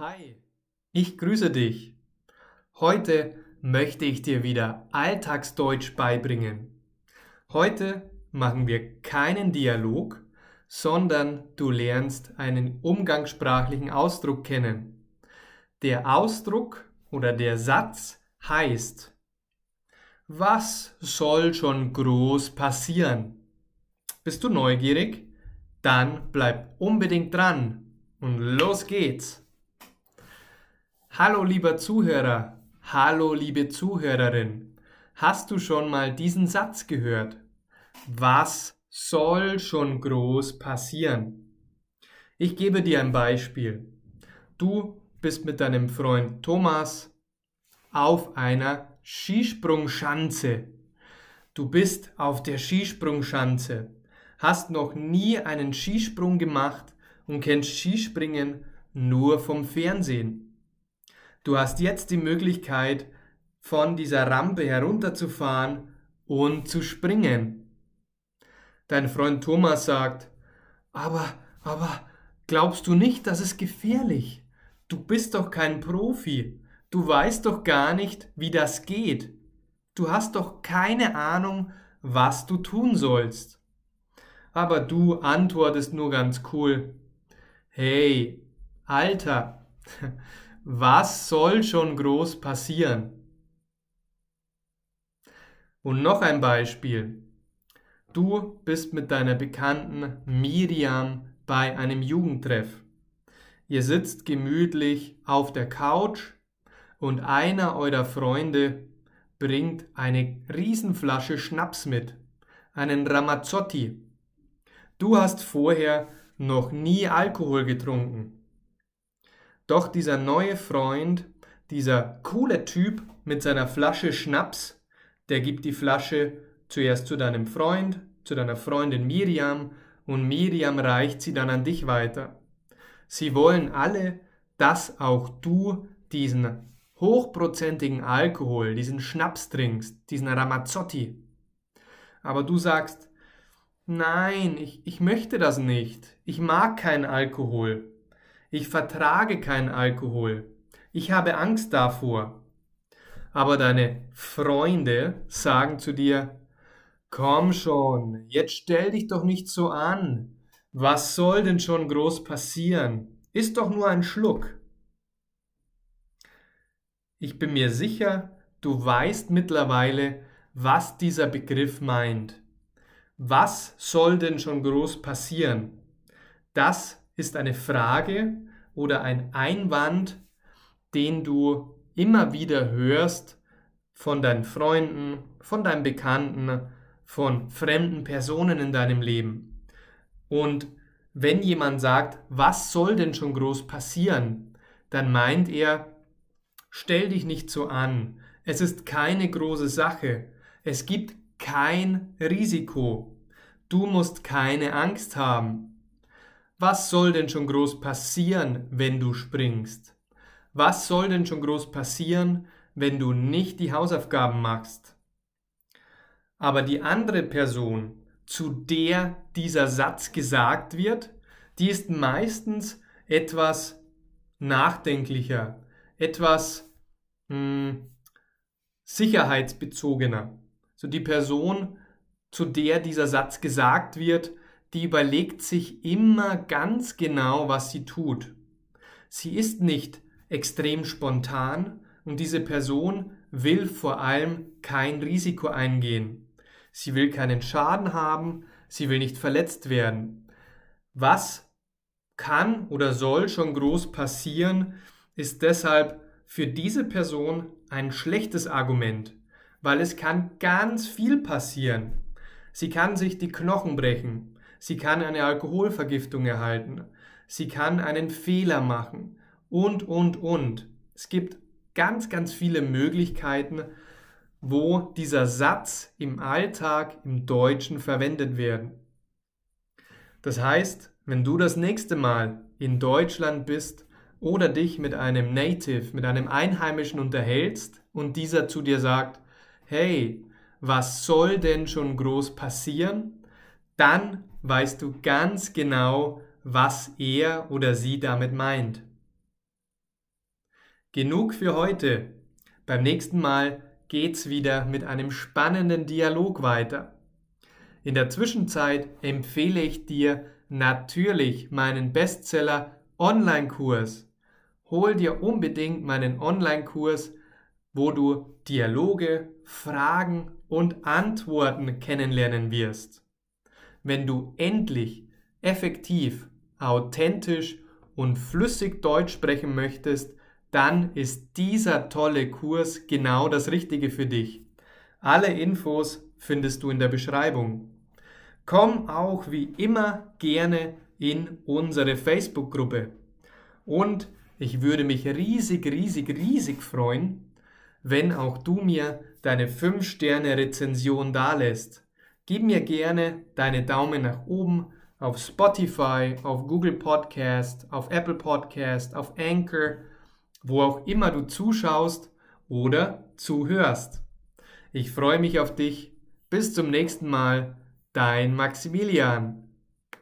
Hi, ich grüße dich. Heute möchte ich dir wieder Alltagsdeutsch beibringen. Heute machen wir keinen Dialog, sondern du lernst einen umgangssprachlichen Ausdruck kennen. Der Ausdruck oder der Satz heißt, was soll schon groß passieren? Bist du neugierig? Dann bleib unbedingt dran und los geht's. Hallo lieber Zuhörer, hallo liebe Zuhörerin. Hast du schon mal diesen Satz gehört? Was soll schon groß passieren? Ich gebe dir ein Beispiel. Du bist mit deinem Freund Thomas auf einer Skisprungschanze. Du bist auf der Skisprungschanze, hast noch nie einen Skisprung gemacht und kennst Skispringen nur vom Fernsehen. Du hast jetzt die Möglichkeit, von dieser Rampe herunterzufahren und zu springen. Dein Freund Thomas sagt, aber, aber, glaubst du nicht, das ist gefährlich? Du bist doch kein Profi. Du weißt doch gar nicht, wie das geht. Du hast doch keine Ahnung, was du tun sollst. Aber du antwortest nur ganz cool. Hey, Alter, was soll schon groß passieren? Und noch ein Beispiel. Du bist mit deiner Bekannten Miriam bei einem Jugendtreff. Ihr sitzt gemütlich auf der Couch und einer eurer Freunde bringt eine Riesenflasche Schnaps mit, einen Ramazzotti. Du hast vorher noch nie Alkohol getrunken. Doch dieser neue Freund, dieser coole Typ mit seiner Flasche Schnaps, der gibt die Flasche zuerst zu deinem Freund, zu deiner Freundin Miriam und Miriam reicht sie dann an dich weiter. Sie wollen alle, dass auch du diesen hochprozentigen Alkohol, diesen Schnaps trinkst, diesen Ramazzotti. Aber du sagst, nein, ich, ich möchte das nicht. Ich mag keinen Alkohol. Ich vertrage keinen Alkohol. Ich habe Angst davor. Aber deine Freunde sagen zu dir, komm schon, jetzt stell dich doch nicht so an. Was soll denn schon groß passieren? Ist doch nur ein Schluck. Ich bin mir sicher, du weißt mittlerweile, was dieser Begriff meint. Was soll denn schon groß passieren? Das ist eine Frage oder ein Einwand, den du immer wieder hörst von deinen Freunden, von deinen Bekannten, von fremden Personen in deinem Leben. Und wenn jemand sagt, was soll denn schon groß passieren, dann meint er, Stell dich nicht so an. Es ist keine große Sache. Es gibt kein Risiko. Du musst keine Angst haben. Was soll denn schon groß passieren, wenn du springst? Was soll denn schon groß passieren, wenn du nicht die Hausaufgaben machst? Aber die andere Person, zu der dieser Satz gesagt wird, die ist meistens etwas nachdenklicher, etwas mh, hm, sicherheitsbezogener. So die Person, zu der dieser Satz gesagt wird, die überlegt sich immer ganz genau, was sie tut. Sie ist nicht extrem spontan und diese Person will vor allem kein Risiko eingehen. Sie will keinen Schaden haben, sie will nicht verletzt werden. Was kann oder soll schon groß passieren, ist deshalb für diese Person ein schlechtes Argument, weil es kann ganz viel passieren. Sie kann sich die Knochen brechen, sie kann eine Alkoholvergiftung erhalten, sie kann einen Fehler machen und, und, und. Es gibt ganz, ganz viele Möglichkeiten, wo dieser Satz im Alltag im Deutschen verwendet werden. Das heißt, wenn du das nächste Mal in Deutschland bist oder dich mit einem Native, mit einem Einheimischen unterhältst und dieser zu dir sagt, hey, was soll denn schon groß passieren? Dann weißt du ganz genau, was er oder sie damit meint. genug für heute. Beim nächsten Mal geht's wieder mit einem spannenden Dialog weiter. In der Zwischenzeit empfehle ich dir natürlich meinen Bestseller Online-Kurs. Hol dir unbedingt meinen Online-Kurs, wo du Dialoge, Fragen und Antworten kennenlernen wirst. Wenn du endlich effektiv, authentisch und flüssig Deutsch sprechen möchtest, dann ist dieser tolle Kurs genau das Richtige für dich. Alle Infos findest du in der Beschreibung. Komm auch wie immer gerne in unsere Facebook-Gruppe. Und ich würde mich riesig, riesig, riesig freuen, wenn auch du mir deine 5-Sterne-Rezension dalässt. Gib mir gerne deine Daumen nach oben auf Spotify, auf Google Podcast, auf Apple Podcast, auf Anchor, wo auch immer du zuschaust oder zuhörst. Ich freue mich auf dich. Bis zum nächsten Mal, dein Maximilian.